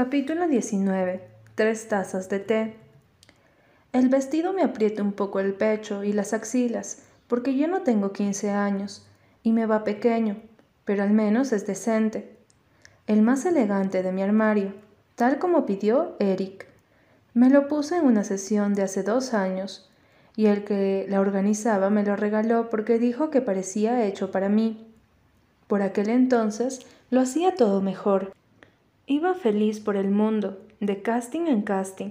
Capítulo 19. Tres tazas de té. El vestido me aprieta un poco el pecho y las axilas, porque yo no tengo 15 años, y me va pequeño, pero al menos es decente. El más elegante de mi armario, tal como pidió Eric. Me lo puse en una sesión de hace dos años, y el que la organizaba me lo regaló porque dijo que parecía hecho para mí. Por aquel entonces lo hacía todo mejor. Iba feliz por el mundo, de casting en casting,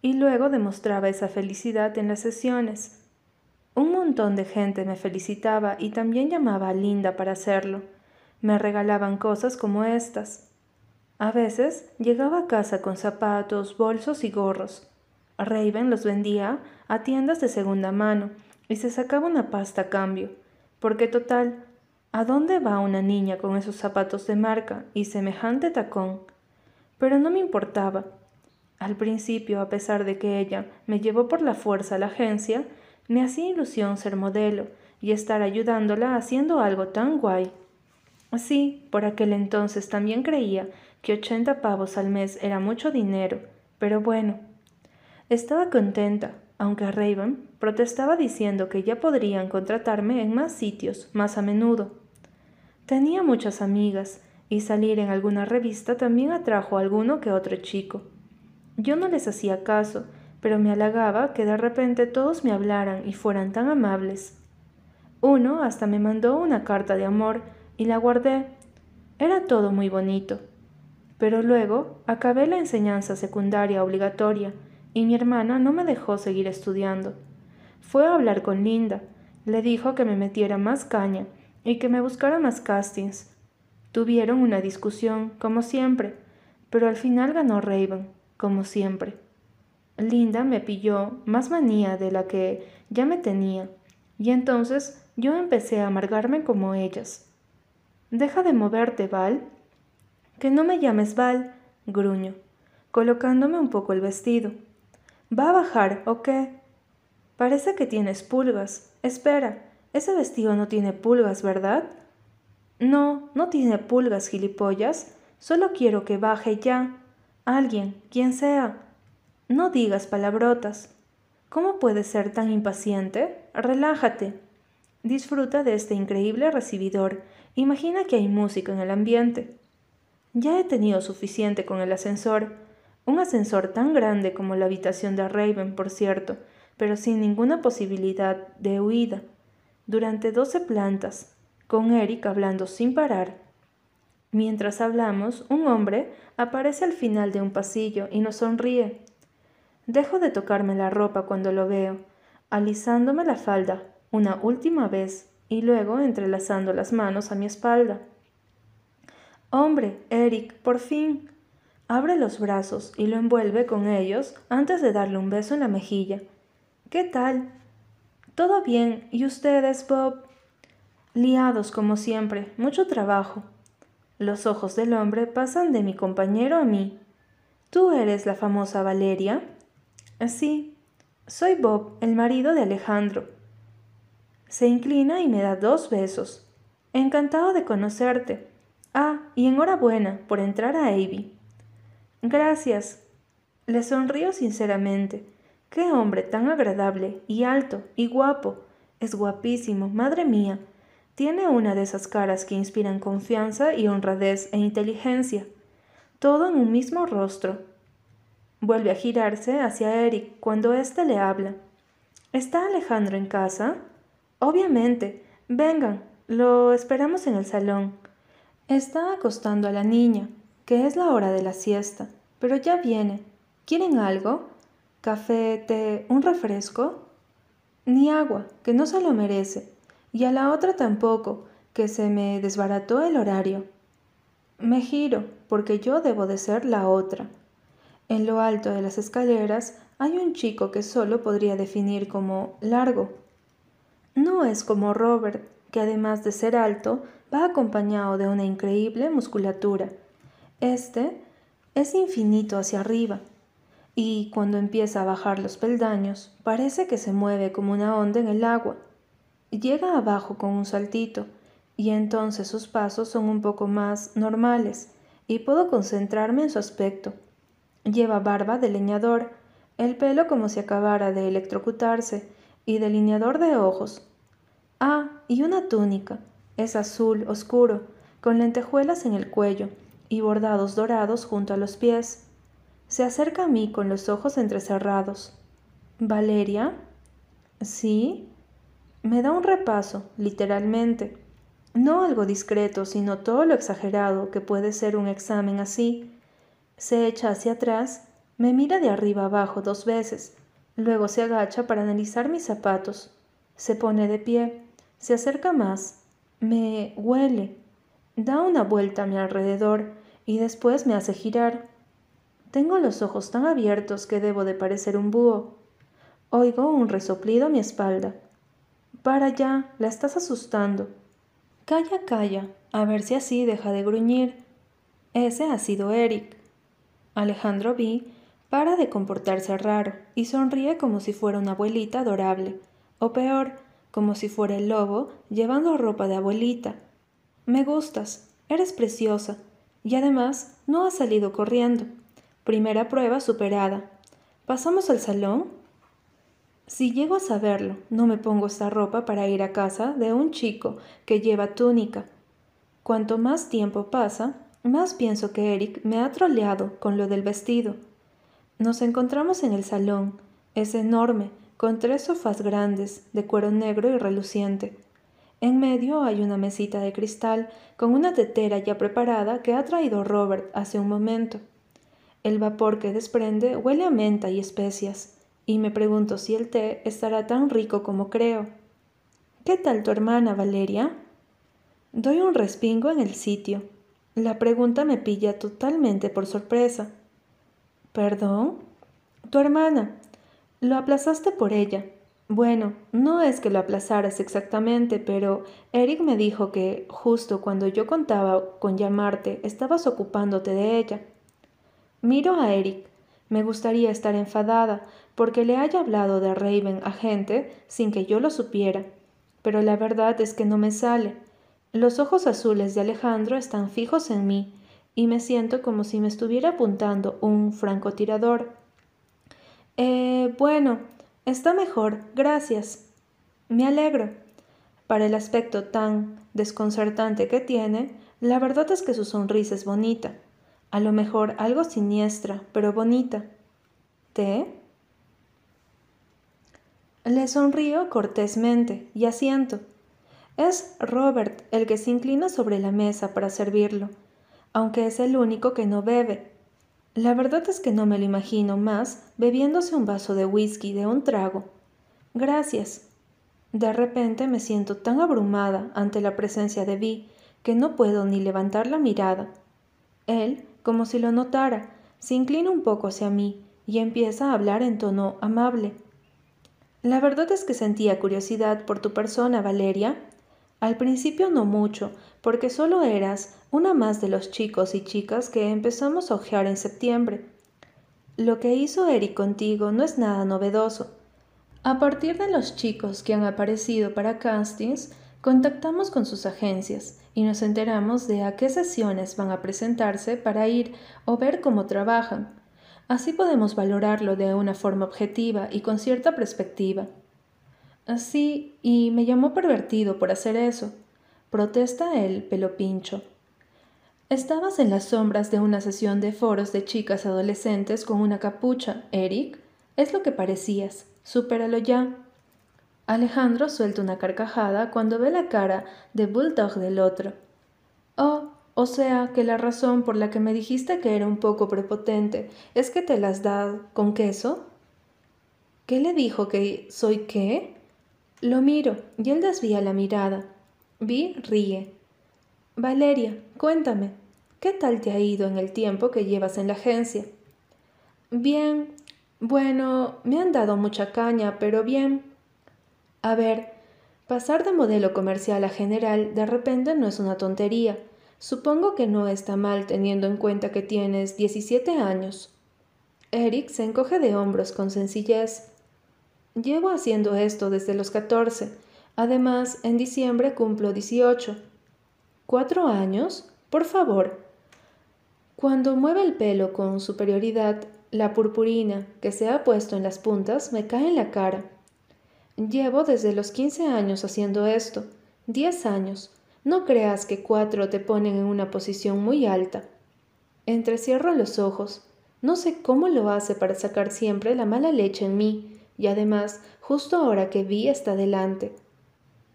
y luego demostraba esa felicidad en las sesiones. Un montón de gente me felicitaba y también llamaba a Linda para hacerlo. Me regalaban cosas como estas. A veces llegaba a casa con zapatos, bolsos y gorros. Raven los vendía a tiendas de segunda mano y se sacaba una pasta a cambio, porque total, ¿a dónde va una niña con esos zapatos de marca y semejante tacón? Pero no me importaba. Al principio, a pesar de que ella me llevó por la fuerza a la agencia, me hacía ilusión ser modelo y estar ayudándola haciendo algo tan guay. Sí, por aquel entonces también creía que ochenta pavos al mes era mucho dinero, pero bueno. Estaba contenta, aunque Raven protestaba diciendo que ya podrían contratarme en más sitios, más a menudo. Tenía muchas amigas, y salir en alguna revista también atrajo a alguno que otro chico. Yo no les hacía caso, pero me halagaba que de repente todos me hablaran y fueran tan amables. Uno hasta me mandó una carta de amor y la guardé. Era todo muy bonito. Pero luego acabé la enseñanza secundaria obligatoria y mi hermana no me dejó seguir estudiando. Fue a hablar con Linda, le dijo que me metiera más caña y que me buscara más castings. Tuvieron una discusión, como siempre, pero al final ganó Raven, como siempre. Linda me pilló más manía de la que ya me tenía, y entonces yo empecé a amargarme como ellas. Deja de moverte, Val, que no me llames Val, gruño, colocándome un poco el vestido. ¿Va a bajar o qué? Parece que tienes pulgas. Espera, ese vestido no tiene pulgas, ¿verdad? No, no tiene pulgas, gilipollas. Solo quiero que baje ya. Alguien, quien sea. No digas palabrotas. ¿Cómo puedes ser tan impaciente? Relájate. Disfruta de este increíble recibidor. Imagina que hay música en el ambiente. Ya he tenido suficiente con el ascensor, un ascensor tan grande como la habitación de Raven, por cierto, pero sin ninguna posibilidad de huida, durante doce plantas, con Eric hablando sin parar. Mientras hablamos, un hombre aparece al final de un pasillo y nos sonríe. Dejo de tocarme la ropa cuando lo veo, alisándome la falda una última vez y luego entrelazando las manos a mi espalda. Hombre, Eric, por fin. Abre los brazos y lo envuelve con ellos antes de darle un beso en la mejilla. ¿Qué tal? Todo bien. ¿Y ustedes, Bob? Liados como siempre, mucho trabajo. Los ojos del hombre pasan de mi compañero a mí. ¿Tú eres la famosa Valeria? Sí, soy Bob, el marido de Alejandro. Se inclina y me da dos besos. Encantado de conocerte. Ah, y enhorabuena por entrar a Avi. Gracias. Le sonrío sinceramente. Qué hombre tan agradable y alto y guapo. Es guapísimo, madre mía. Tiene una de esas caras que inspiran confianza y honradez e inteligencia. Todo en un mismo rostro. Vuelve a girarse hacia Eric cuando éste le habla. ¿Está Alejandro en casa? Obviamente. Vengan, lo esperamos en el salón. Está acostando a la niña, que es la hora de la siesta, pero ya viene. ¿Quieren algo? ¿Café, té, un refresco? Ni agua, que no se lo merece. Y a la otra tampoco, que se me desbarató el horario. Me giro, porque yo debo de ser la otra. En lo alto de las escaleras hay un chico que solo podría definir como largo. No es como Robert, que además de ser alto, va acompañado de una increíble musculatura. Este es infinito hacia arriba, y cuando empieza a bajar los peldaños, parece que se mueve como una onda en el agua. Llega abajo con un saltito, y entonces sus pasos son un poco más normales, y puedo concentrarme en su aspecto. Lleva barba de leñador, el pelo como si acabara de electrocutarse, y delineador de ojos. Ah, y una túnica, es azul oscuro, con lentejuelas en el cuello y bordados dorados junto a los pies. Se acerca a mí con los ojos entrecerrados. ¿Valeria? ¿Sí? Me da un repaso, literalmente. No algo discreto, sino todo lo exagerado que puede ser un examen así. Se echa hacia atrás, me mira de arriba abajo dos veces, luego se agacha para analizar mis zapatos. Se pone de pie, se acerca más, me huele, da una vuelta a mi alrededor y después me hace girar. Tengo los ojos tan abiertos que debo de parecer un búho. Oigo un resoplido a mi espalda. Para ya, la estás asustando. Calla, calla, a ver si así deja de gruñir. Ese ha sido Eric. Alejandro B. para de comportarse raro y sonríe como si fuera una abuelita adorable, o peor, como si fuera el lobo llevando ropa de abuelita. Me gustas, eres preciosa, y además no has salido corriendo. Primera prueba superada. ¿Pasamos al salón? Si llego a saberlo, no me pongo esta ropa para ir a casa de un chico que lleva túnica. Cuanto más tiempo pasa, más pienso que Eric me ha troleado con lo del vestido. Nos encontramos en el salón. Es enorme, con tres sofás grandes, de cuero negro y reluciente. En medio hay una mesita de cristal con una tetera ya preparada que ha traído Robert hace un momento. El vapor que desprende huele a menta y especias y me pregunto si el té estará tan rico como creo. ¿Qué tal tu hermana, Valeria? Doy un respingo en el sitio. La pregunta me pilla totalmente por sorpresa. ¿Perdón? Tu hermana. Lo aplazaste por ella. Bueno, no es que lo aplazaras exactamente, pero Eric me dijo que justo cuando yo contaba con llamarte, estabas ocupándote de ella. Miro a Eric. Me gustaría estar enfadada, porque le haya hablado de Raven a gente sin que yo lo supiera, pero la verdad es que no me sale. Los ojos azules de Alejandro están fijos en mí y me siento como si me estuviera apuntando un francotirador. Eh, bueno, está mejor, gracias. Me alegro. Para el aspecto tan desconcertante que tiene, la verdad es que su sonrisa es bonita. A lo mejor algo siniestra, pero bonita. ¿Té? Le sonrío cortésmente y asiento. Es Robert el que se inclina sobre la mesa para servirlo, aunque es el único que no bebe. La verdad es que no me lo imagino más bebiéndose un vaso de whisky de un trago. Gracias. De repente me siento tan abrumada ante la presencia de Vi que no puedo ni levantar la mirada. Él, como si lo notara, se inclina un poco hacia mí y empieza a hablar en tono amable. La verdad es que sentía curiosidad por tu persona, Valeria. Al principio no mucho, porque solo eras una más de los chicos y chicas que empezamos a ojear en septiembre. Lo que hizo Eric contigo no es nada novedoso. A partir de los chicos que han aparecido para castings, contactamos con sus agencias y nos enteramos de a qué sesiones van a presentarse para ir o ver cómo trabajan. Así podemos valorarlo de una forma objetiva y con cierta perspectiva. Así, y me llamó pervertido por hacer eso. Protesta el pelo pincho. Estabas en las sombras de una sesión de foros de chicas adolescentes con una capucha, Eric. Es lo que parecías. Supéralo ya. Alejandro suelta una carcajada cuando ve la cara de Bulldog del otro. Oh, o sea que la razón por la que me dijiste que era un poco prepotente es que te las da con queso. ¿Qué le dijo que soy qué? Lo miro y él desvía la mirada. Vi ríe. Valeria, cuéntame, ¿qué tal te ha ido en el tiempo que llevas en la agencia? Bien, bueno, me han dado mucha caña, pero bien. A ver, pasar de modelo comercial a general de repente no es una tontería Supongo que no está mal teniendo en cuenta que tienes 17 años. Eric se encoge de hombros con sencillez. Llevo haciendo esto desde los 14. Además, en diciembre cumplo 18. ¿Cuatro años? Por favor. Cuando mueve el pelo con superioridad, la purpurina que se ha puesto en las puntas me cae en la cara. Llevo desde los 15 años haciendo esto, 10 años. No creas que cuatro te ponen en una posición muy alta. Entrecierro los ojos. No sé cómo lo hace para sacar siempre la mala leche en mí, y además, justo ahora que vi está delante.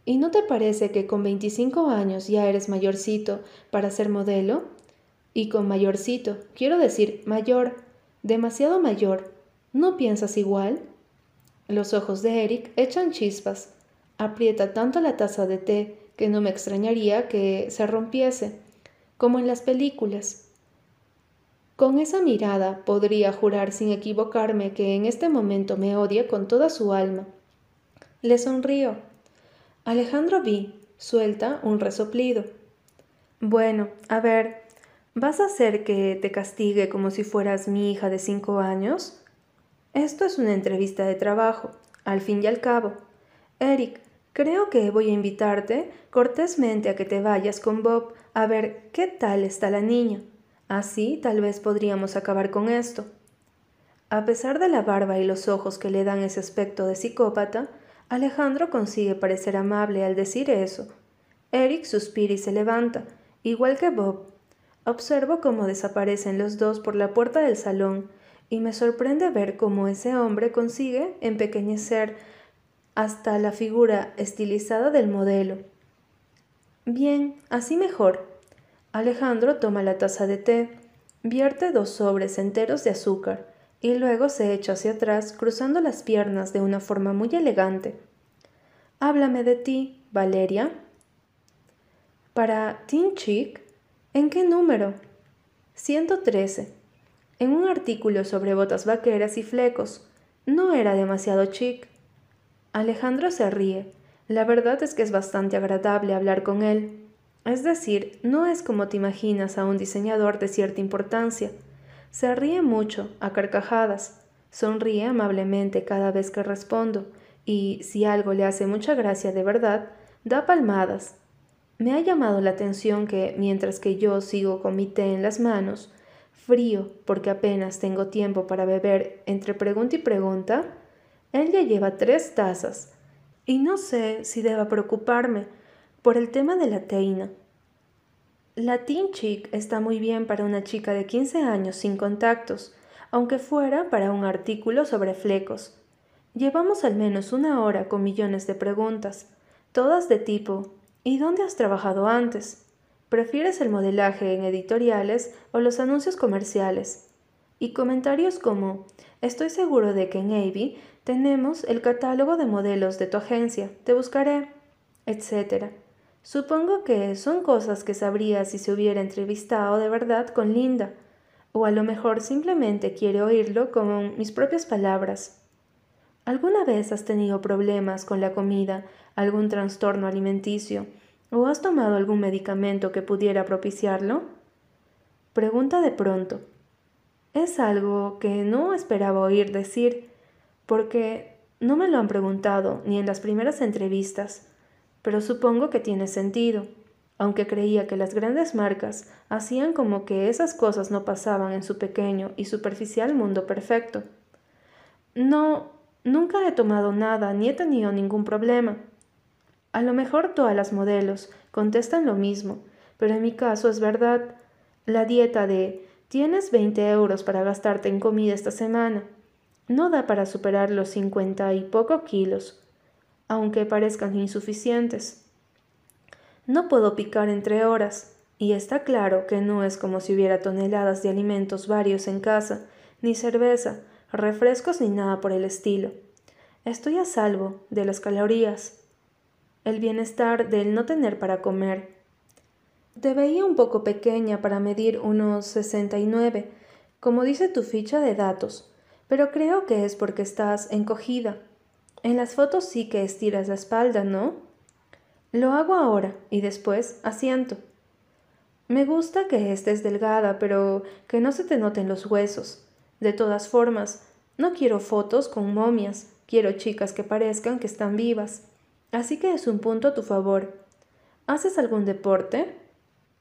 ¿Y no te parece que con 25 años ya eres mayorcito para ser modelo? Y con mayorcito, quiero decir mayor, demasiado mayor. ¿No piensas igual? Los ojos de Eric echan chispas. Aprieta tanto la taza de té que no me extrañaría que se rompiese, como en las películas. Con esa mirada podría jurar sin equivocarme que en este momento me odia con toda su alma. Le sonrío. Alejandro vi, suelta un resoplido. Bueno, a ver, ¿vas a hacer que te castigue como si fueras mi hija de cinco años? Esto es una entrevista de trabajo, al fin y al cabo. Eric, Creo que voy a invitarte cortésmente a que te vayas con Bob a ver qué tal está la niña. Así tal vez podríamos acabar con esto. A pesar de la barba y los ojos que le dan ese aspecto de psicópata, Alejandro consigue parecer amable al decir eso. Eric suspira y se levanta, igual que Bob. Observo cómo desaparecen los dos por la puerta del salón, y me sorprende ver cómo ese hombre consigue empequeñecer hasta la figura estilizada del modelo. Bien, así mejor. Alejandro toma la taza de té, vierte dos sobres enteros de azúcar y luego se echa hacia atrás cruzando las piernas de una forma muy elegante. Háblame de ti, Valeria. Para Teen Chic, ¿en qué número? 113. En un artículo sobre botas vaqueras y flecos. No era demasiado chic. Alejandro se ríe. La verdad es que es bastante agradable hablar con él. Es decir, no es como te imaginas a un diseñador de cierta importancia. Se ríe mucho, a carcajadas. Sonríe amablemente cada vez que respondo, y si algo le hace mucha gracia de verdad, da palmadas. Me ha llamado la atención que, mientras que yo sigo con mi té en las manos, frío porque apenas tengo tiempo para beber entre pregunta y pregunta, él ya lleva tres tazas y no sé si deba preocuparme por el tema de la teina. La Teen Chic está muy bien para una chica de 15 años sin contactos, aunque fuera para un artículo sobre flecos. Llevamos al menos una hora con millones de preguntas, todas de tipo ¿Y dónde has trabajado antes? ¿Prefieres el modelaje en editoriales o los anuncios comerciales? Y comentarios como Estoy seguro de que en Navy tenemos el catálogo de modelos de tu agencia, te buscaré, etc. Supongo que son cosas que sabría si se hubiera entrevistado de verdad con Linda, o a lo mejor simplemente quiere oírlo con mis propias palabras. ¿Alguna vez has tenido problemas con la comida, algún trastorno alimenticio, o has tomado algún medicamento que pudiera propiciarlo? Pregunta de pronto. Es algo que no esperaba oír decir, porque no me lo han preguntado ni en las primeras entrevistas, pero supongo que tiene sentido, aunque creía que las grandes marcas hacían como que esas cosas no pasaban en su pequeño y superficial mundo perfecto. No, nunca he tomado nada ni he tenido ningún problema. A lo mejor todas las modelos contestan lo mismo, pero en mi caso es verdad. La dieta de tienes 20 euros para gastarte en comida esta semana no da para superar los cincuenta y poco kilos, aunque parezcan insuficientes. No puedo picar entre horas, y está claro que no es como si hubiera toneladas de alimentos varios en casa, ni cerveza, refrescos ni nada por el estilo. Estoy a salvo de las calorías, el bienestar del no tener para comer. Te veía un poco pequeña para medir unos sesenta y nueve, como dice tu ficha de datos, pero creo que es porque estás encogida. En las fotos sí que estiras la espalda, ¿no? Lo hago ahora y después asiento. Me gusta que estés delgada, pero que no se te noten los huesos. De todas formas, no quiero fotos con momias, quiero chicas que parezcan que están vivas. Así que es un punto a tu favor. ¿Haces algún deporte?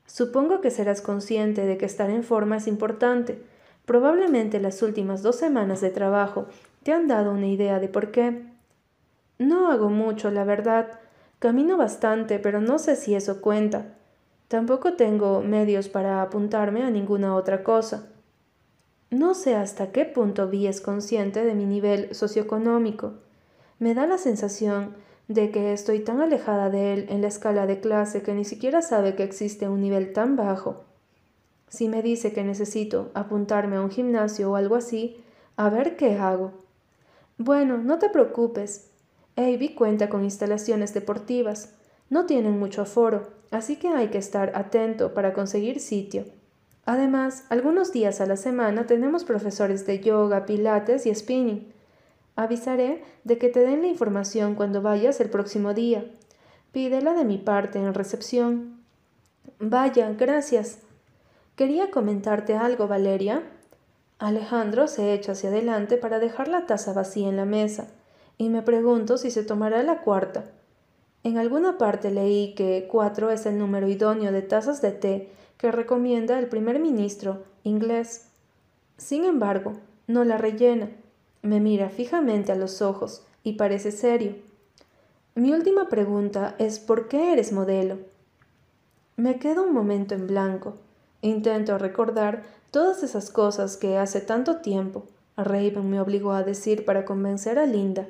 Supongo que serás consciente de que estar en forma es importante. Probablemente las últimas dos semanas de trabajo te han dado una idea de por qué. No hago mucho, la verdad. Camino bastante, pero no sé si eso cuenta. Tampoco tengo medios para apuntarme a ninguna otra cosa. No sé hasta qué punto Vi es consciente de mi nivel socioeconómico. Me da la sensación de que estoy tan alejada de él en la escala de clase que ni siquiera sabe que existe un nivel tan bajo. Si me dice que necesito apuntarme a un gimnasio o algo así, a ver qué hago. Bueno, no te preocupes. Avi cuenta con instalaciones deportivas. No tienen mucho aforo, así que hay que estar atento para conseguir sitio. Además, algunos días a la semana tenemos profesores de yoga, pilates y spinning. Avisaré de que te den la información cuando vayas el próximo día. Pídela de mi parte en recepción. Vaya, gracias. Quería comentarte algo, Valeria. Alejandro se echa hacia adelante para dejar la taza vacía en la mesa, y me pregunto si se tomará la cuarta. En alguna parte leí que cuatro es el número idóneo de tazas de té que recomienda el primer ministro inglés. Sin embargo, no la rellena. Me mira fijamente a los ojos y parece serio. Mi última pregunta es ¿por qué eres modelo? Me quedo un momento en blanco. Intento recordar todas esas cosas que hace tanto tiempo Raven me obligó a decir para convencer a Linda.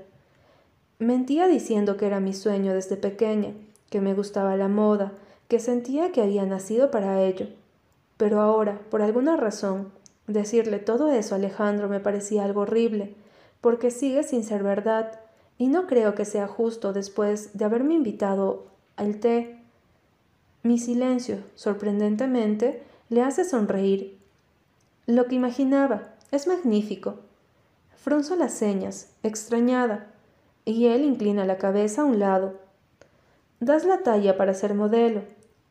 Mentía diciendo que era mi sueño desde pequeña, que me gustaba la moda, que sentía que había nacido para ello. Pero ahora, por alguna razón, decirle todo eso a Alejandro me parecía algo horrible, porque sigue sin ser verdad, y no creo que sea justo después de haberme invitado al té. Mi silencio, sorprendentemente, le hace sonreír. Lo que imaginaba es magnífico. Frunzo las señas, extrañada, y él inclina la cabeza a un lado. Das la talla para ser modelo,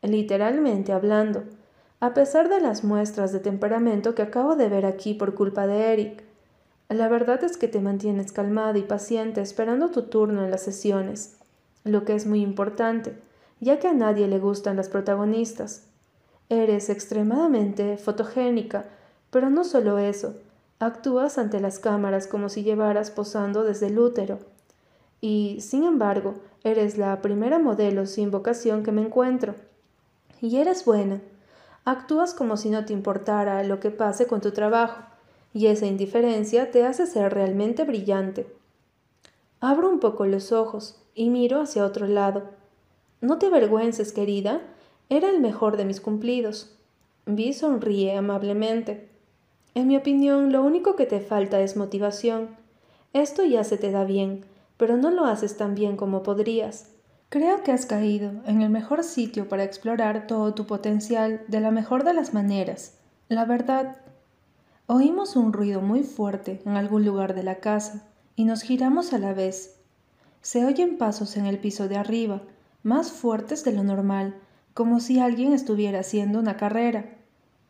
literalmente hablando, a pesar de las muestras de temperamento que acabo de ver aquí por culpa de Eric. La verdad es que te mantienes calmada y paciente esperando tu turno en las sesiones, lo que es muy importante, ya que a nadie le gustan las protagonistas. Eres extremadamente fotogénica, pero no solo eso, actúas ante las cámaras como si llevaras posando desde el útero. Y, sin embargo, eres la primera modelo sin vocación que me encuentro. Y eres buena. Actúas como si no te importara lo que pase con tu trabajo y esa indiferencia te hace ser realmente brillante. Abro un poco los ojos y miro hacia otro lado. No te avergüences, querida, era el mejor de mis cumplidos. Vi sonríe amablemente. En mi opinión, lo único que te falta es motivación. Esto ya se te da bien, pero no lo haces tan bien como podrías. Creo que has caído en el mejor sitio para explorar todo tu potencial de la mejor de las maneras. La verdad, Oímos un ruido muy fuerte en algún lugar de la casa y nos giramos a la vez. Se oyen pasos en el piso de arriba, más fuertes de lo normal, como si alguien estuviera haciendo una carrera.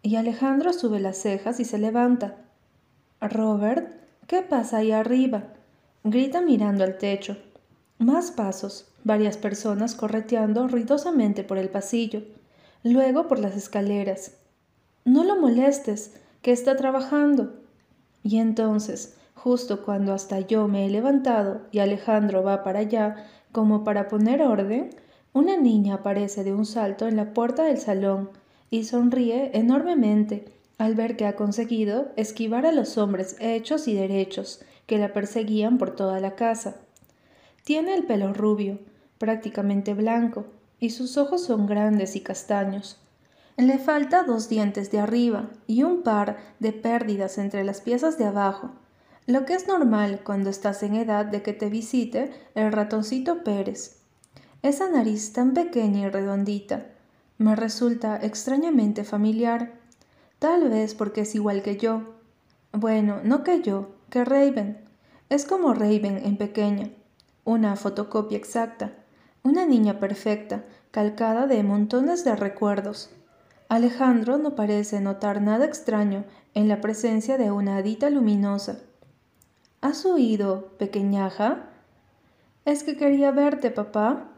Y Alejandro sube las cejas y se levanta. Robert, ¿qué pasa ahí arriba? grita mirando al techo. Más pasos, varias personas correteando ruidosamente por el pasillo, luego por las escaleras. No lo molestes, que está trabajando. Y entonces, justo cuando hasta yo me he levantado y Alejandro va para allá como para poner orden, una niña aparece de un salto en la puerta del salón y sonríe enormemente al ver que ha conseguido esquivar a los hombres hechos y derechos que la perseguían por toda la casa. Tiene el pelo rubio, prácticamente blanco, y sus ojos son grandes y castaños. Le falta dos dientes de arriba y un par de pérdidas entre las piezas de abajo, lo que es normal cuando estás en edad de que te visite el ratoncito Pérez. Esa nariz tan pequeña y redondita me resulta extrañamente familiar, tal vez porque es igual que yo. Bueno, no que yo, que Raven. Es como Raven en pequeña, una fotocopia exacta, una niña perfecta, calcada de montones de recuerdos. Alejandro no parece notar nada extraño en la presencia de una hadita luminosa. ¿Has oído, pequeñaja? Es que quería verte, papá.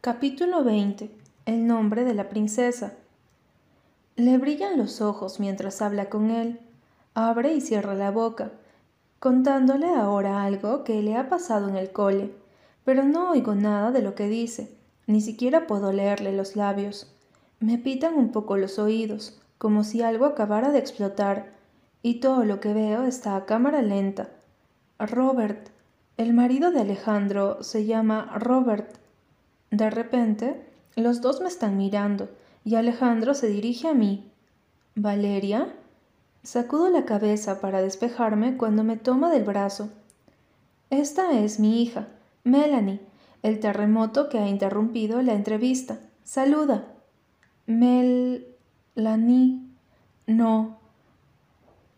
Capítulo 20. el nombre de la princesa. Le brillan los ojos mientras habla con él, abre y cierra la boca, contándole ahora algo que le ha pasado en el cole, pero no oigo nada de lo que dice, ni siquiera puedo leerle los labios. Me pitan un poco los oídos, como si algo acabara de explotar, y todo lo que veo está a cámara lenta. Robert, el marido de Alejandro, se llama Robert. De repente, los dos me están mirando, y Alejandro se dirige a mí. ¿Valeria? Sacudo la cabeza para despejarme cuando me toma del brazo. Esta es mi hija, Melanie, el terremoto que ha interrumpido la entrevista. Saluda. Melanie. No.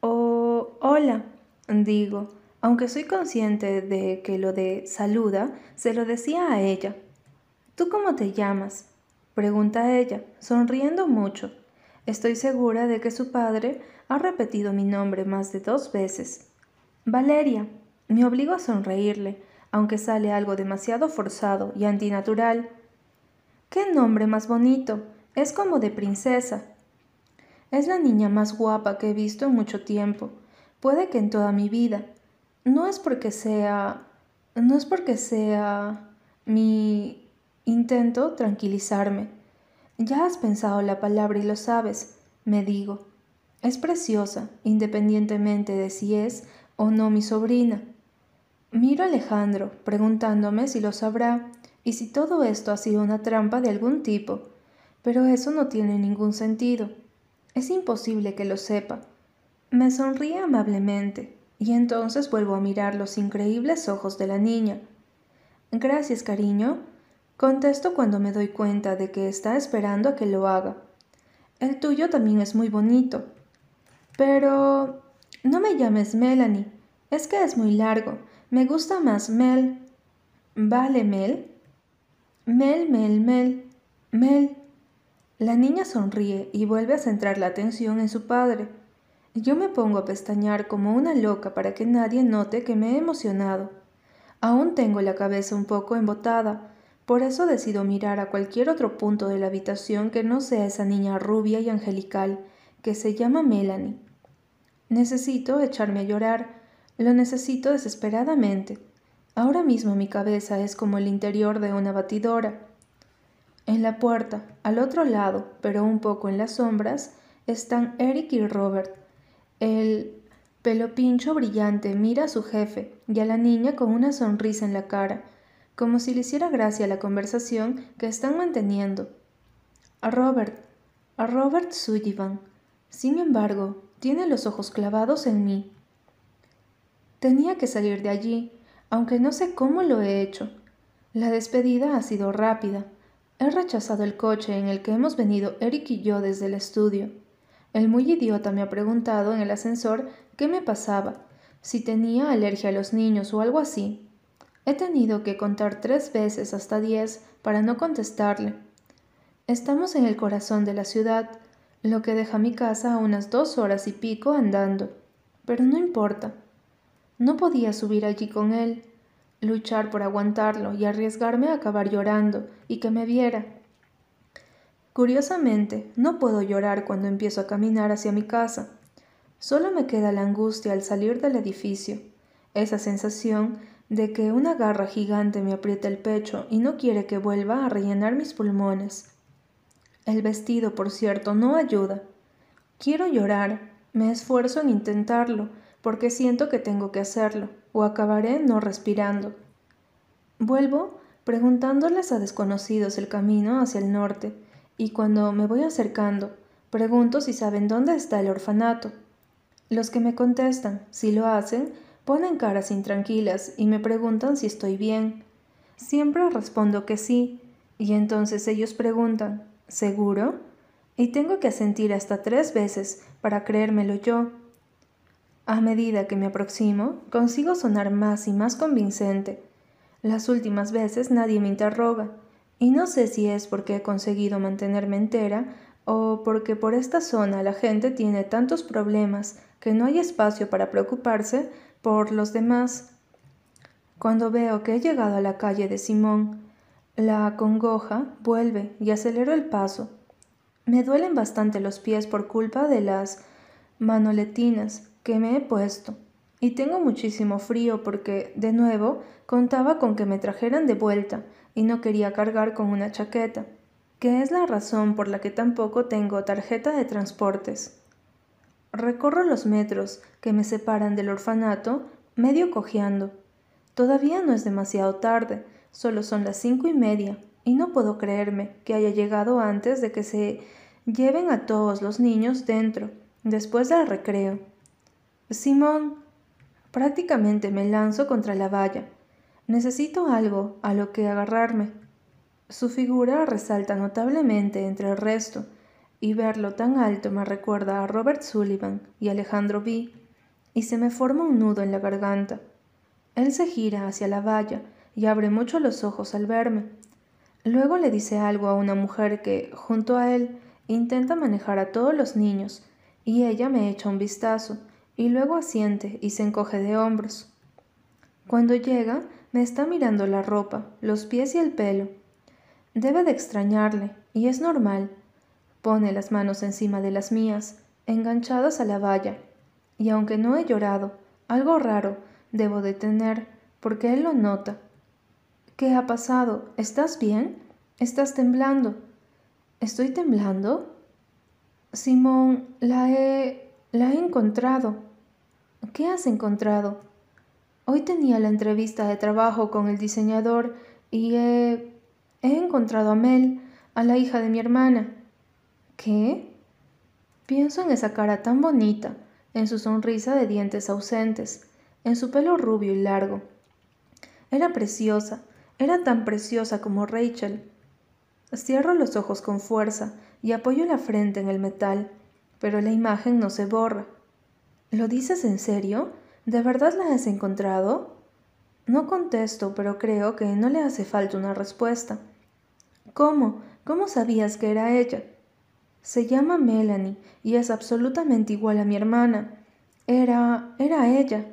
Oh, hola, digo, aunque soy consciente de que lo de saluda se lo decía a ella. ¿Tú cómo te llamas? pregunta ella, sonriendo mucho. Estoy segura de que su padre ha repetido mi nombre más de dos veces. Valeria. Me obligo a sonreírle, aunque sale algo demasiado forzado y antinatural. ¡Qué nombre más bonito! Es como de princesa. Es la niña más guapa que he visto en mucho tiempo, puede que en toda mi vida. No es porque sea... no es porque sea... mi... intento tranquilizarme. Ya has pensado la palabra y lo sabes, me digo. Es preciosa, independientemente de si es o no mi sobrina. Miro a Alejandro, preguntándome si lo sabrá y si todo esto ha sido una trampa de algún tipo, pero eso no tiene ningún sentido. Es imposible que lo sepa. Me sonríe amablemente y entonces vuelvo a mirar los increíbles ojos de la niña. Gracias, cariño. Contesto cuando me doy cuenta de que está esperando a que lo haga. El tuyo también es muy bonito. Pero... No me llames Melanie. Es que es muy largo. Me gusta más Mel. ¿Vale, Mel? Mel, Mel, Mel. Mel. La niña sonríe y vuelve a centrar la atención en su padre. Yo me pongo a pestañear como una loca para que nadie note que me he emocionado. Aún tengo la cabeza un poco embotada, por eso decido mirar a cualquier otro punto de la habitación que no sea esa niña rubia y angelical que se llama Melanie. Necesito echarme a llorar, lo necesito desesperadamente. Ahora mismo mi cabeza es como el interior de una batidora. En la puerta, al otro lado, pero un poco en las sombras, están Eric y Robert. El pelo pincho brillante mira a su jefe y a la niña con una sonrisa en la cara, como si le hiciera gracia la conversación que están manteniendo. A Robert, a Robert Sullivan. Sin embargo, tiene los ojos clavados en mí. Tenía que salir de allí, aunque no sé cómo lo he hecho. La despedida ha sido rápida. He rechazado el coche en el que hemos venido Eric y yo desde el estudio. El muy idiota me ha preguntado en el ascensor qué me pasaba, si tenía alergia a los niños o algo así. He tenido que contar tres veces hasta diez para no contestarle. Estamos en el corazón de la ciudad, lo que deja mi casa a unas dos horas y pico andando. Pero no importa. No podía subir allí con él, luchar por aguantarlo y arriesgarme a acabar llorando y que me viera. Curiosamente, no puedo llorar cuando empiezo a caminar hacia mi casa. Solo me queda la angustia al salir del edificio, esa sensación de que una garra gigante me aprieta el pecho y no quiere que vuelva a rellenar mis pulmones. El vestido, por cierto, no ayuda. Quiero llorar, me esfuerzo en intentarlo, porque siento que tengo que hacerlo, o acabaré no respirando. Vuelvo preguntándoles a desconocidos el camino hacia el norte, y cuando me voy acercando, pregunto si saben dónde está el orfanato. Los que me contestan, si lo hacen, ponen caras intranquilas y me preguntan si estoy bien. Siempre respondo que sí, y entonces ellos preguntan, ¿Seguro? Y tengo que asentir hasta tres veces para creérmelo yo. A medida que me aproximo, consigo sonar más y más convincente. Las últimas veces nadie me interroga, y no sé si es porque he conseguido mantenerme entera o porque por esta zona la gente tiene tantos problemas que no hay espacio para preocuparse por los demás. Cuando veo que he llegado a la calle de Simón, La congoja vuelve y acelero el paso. Me duelen bastante los pies por culpa de las manoletinas que me he puesto. Y tengo muchísimo frío porque, de nuevo, contaba con que me trajeran de vuelta y no quería cargar con una chaqueta, que es la razón por la que tampoco tengo tarjeta de transportes. Recorro los metros que me separan del orfanato, medio cojeando. Todavía no es demasiado tarde, solo son las cinco y media, y no puedo creerme que haya llegado antes de que se lleven a todos los niños dentro, después del recreo. Simón, prácticamente me lanzo contra la valla. Necesito algo a lo que agarrarme. Su figura resalta notablemente entre el resto, y verlo tan alto me recuerda a Robert Sullivan y Alejandro B. y se me forma un nudo en la garganta. Él se gira hacia la valla y abre mucho los ojos al verme. Luego le dice algo a una mujer que, junto a él, intenta manejar a todos los niños, y ella me echa un vistazo, y luego asiente y se encoge de hombros. Cuando llega, me está mirando la ropa, los pies y el pelo. Debe de extrañarle, y es normal, Pone las manos encima de las mías, enganchadas a la valla, y aunque no he llorado, algo raro debo de tener, porque él lo nota. ¿Qué ha pasado? ¿Estás bien? ¿Estás temblando? ¿Estoy temblando? Simón, la he... la he encontrado. ¿Qué has encontrado? Hoy tenía la entrevista de trabajo con el diseñador y he... he encontrado a Mel, a la hija de mi hermana. ¿Qué? Pienso en esa cara tan bonita, en su sonrisa de dientes ausentes, en su pelo rubio y largo. Era preciosa, era tan preciosa como Rachel. Cierro los ojos con fuerza y apoyo la frente en el metal, pero la imagen no se borra. ¿Lo dices en serio? ¿De verdad la has encontrado? No contesto, pero creo que no le hace falta una respuesta. ¿Cómo? ¿Cómo sabías que era ella? Se llama Melanie y es absolutamente igual a mi hermana. Era... era ella.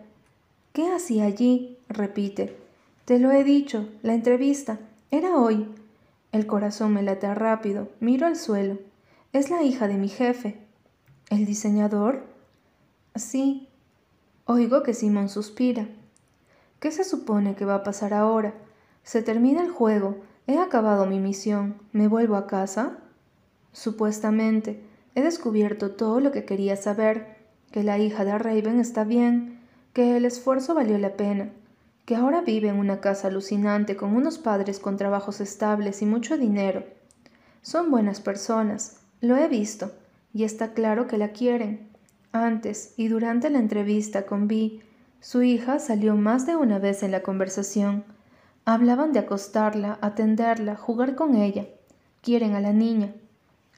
¿Qué hacía allí? repite. Te lo he dicho, la entrevista. Era hoy. El corazón me late rápido. Miro al suelo. Es la hija de mi jefe. ¿El diseñador? Sí. Oigo que Simón suspira. ¿Qué se supone que va a pasar ahora? Se termina el juego. He acabado mi misión. ¿Me vuelvo a casa? Supuestamente, he descubierto todo lo que quería saber, que la hija de Raven está bien, que el esfuerzo valió la pena, que ahora vive en una casa alucinante con unos padres con trabajos estables y mucho dinero. Son buenas personas, lo he visto, y está claro que la quieren. Antes y durante la entrevista con Vi, su hija salió más de una vez en la conversación. Hablaban de acostarla, atenderla, jugar con ella. Quieren a la niña,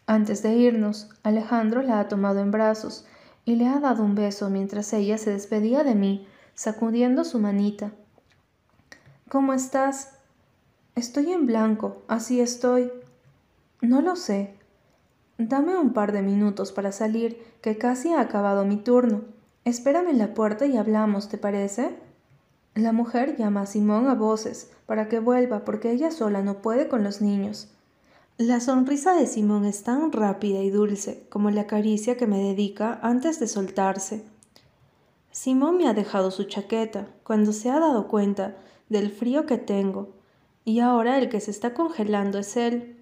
antes de irnos, Alejandro la ha tomado en brazos y le ha dado un beso mientras ella se despedía de mí, sacudiendo su manita. ¿Cómo estás? Estoy en blanco, así estoy. No lo sé. Dame un par de minutos para salir, que casi ha acabado mi turno. Espérame en la puerta y hablamos, ¿te parece? La mujer llama a Simón a voces para que vuelva porque ella sola no puede con los niños. La sonrisa de Simón es tan rápida y dulce como la caricia que me dedica antes de soltarse. Simón me ha dejado su chaqueta cuando se ha dado cuenta del frío que tengo, y ahora el que se está congelando es él.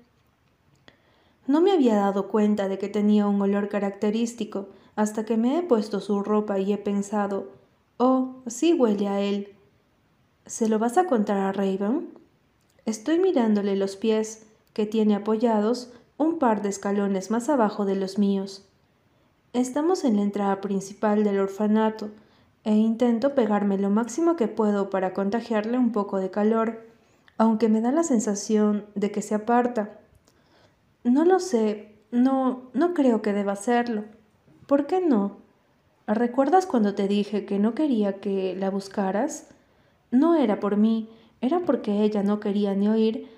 No me había dado cuenta de que tenía un olor característico hasta que me he puesto su ropa y he pensado, oh, sí huele a él. ¿Se lo vas a contar a Raven? Estoy mirándole los pies que tiene apoyados un par de escalones más abajo de los míos. Estamos en la entrada principal del orfanato e intento pegarme lo máximo que puedo para contagiarle un poco de calor, aunque me da la sensación de que se aparta. No lo sé, no, no creo que deba hacerlo. ¿Por qué no? ¿Recuerdas cuando te dije que no quería que la buscaras? No era por mí, era porque ella no quería ni oír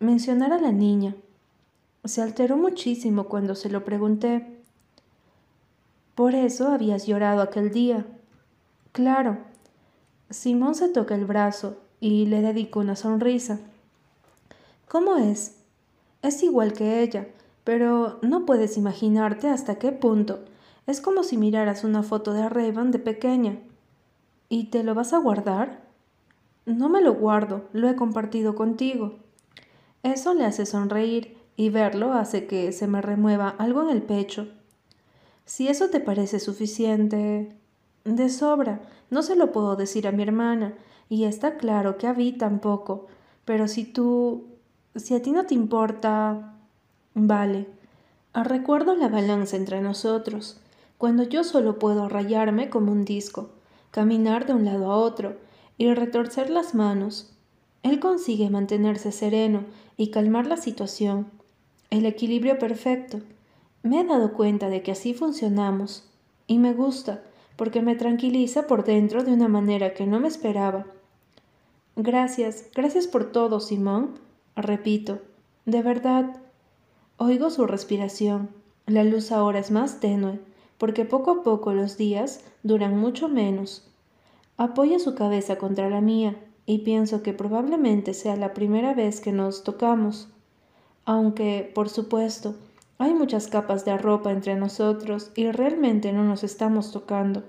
mencionar a la niña. Se alteró muchísimo cuando se lo pregunté. Por eso habías llorado aquel día. Claro. Simón se toca el brazo y le dedicó una sonrisa. ¿Cómo es? Es igual que ella, pero no puedes imaginarte hasta qué punto. Es como si miraras una foto de Raven de pequeña. ¿Y te lo vas a guardar? No me lo guardo, lo he compartido contigo. Eso le hace sonreír y verlo hace que se me remueva algo en el pecho. Si eso te parece suficiente... De sobra, no se lo puedo decir a mi hermana, y está claro que a Vi tampoco, pero si tú... si a ti no te importa... Vale. Recuerdo la balanza entre nosotros, cuando yo solo puedo rayarme como un disco, caminar de un lado a otro y retorcer las manos. Él consigue mantenerse sereno y calmar la situación. El equilibrio perfecto. Me he dado cuenta de que así funcionamos. Y me gusta, porque me tranquiliza por dentro de una manera que no me esperaba. Gracias, gracias por todo, Simón. Repito, de verdad. Oigo su respiración. La luz ahora es más tenue, porque poco a poco los días duran mucho menos. Apoya su cabeza contra la mía y pienso que probablemente sea la primera vez que nos tocamos. Aunque, por supuesto, hay muchas capas de ropa entre nosotros y realmente no nos estamos tocando.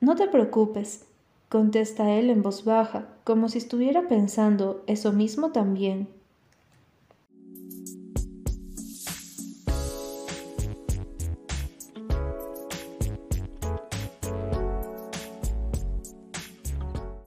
No te preocupes, contesta él en voz baja, como si estuviera pensando eso mismo también.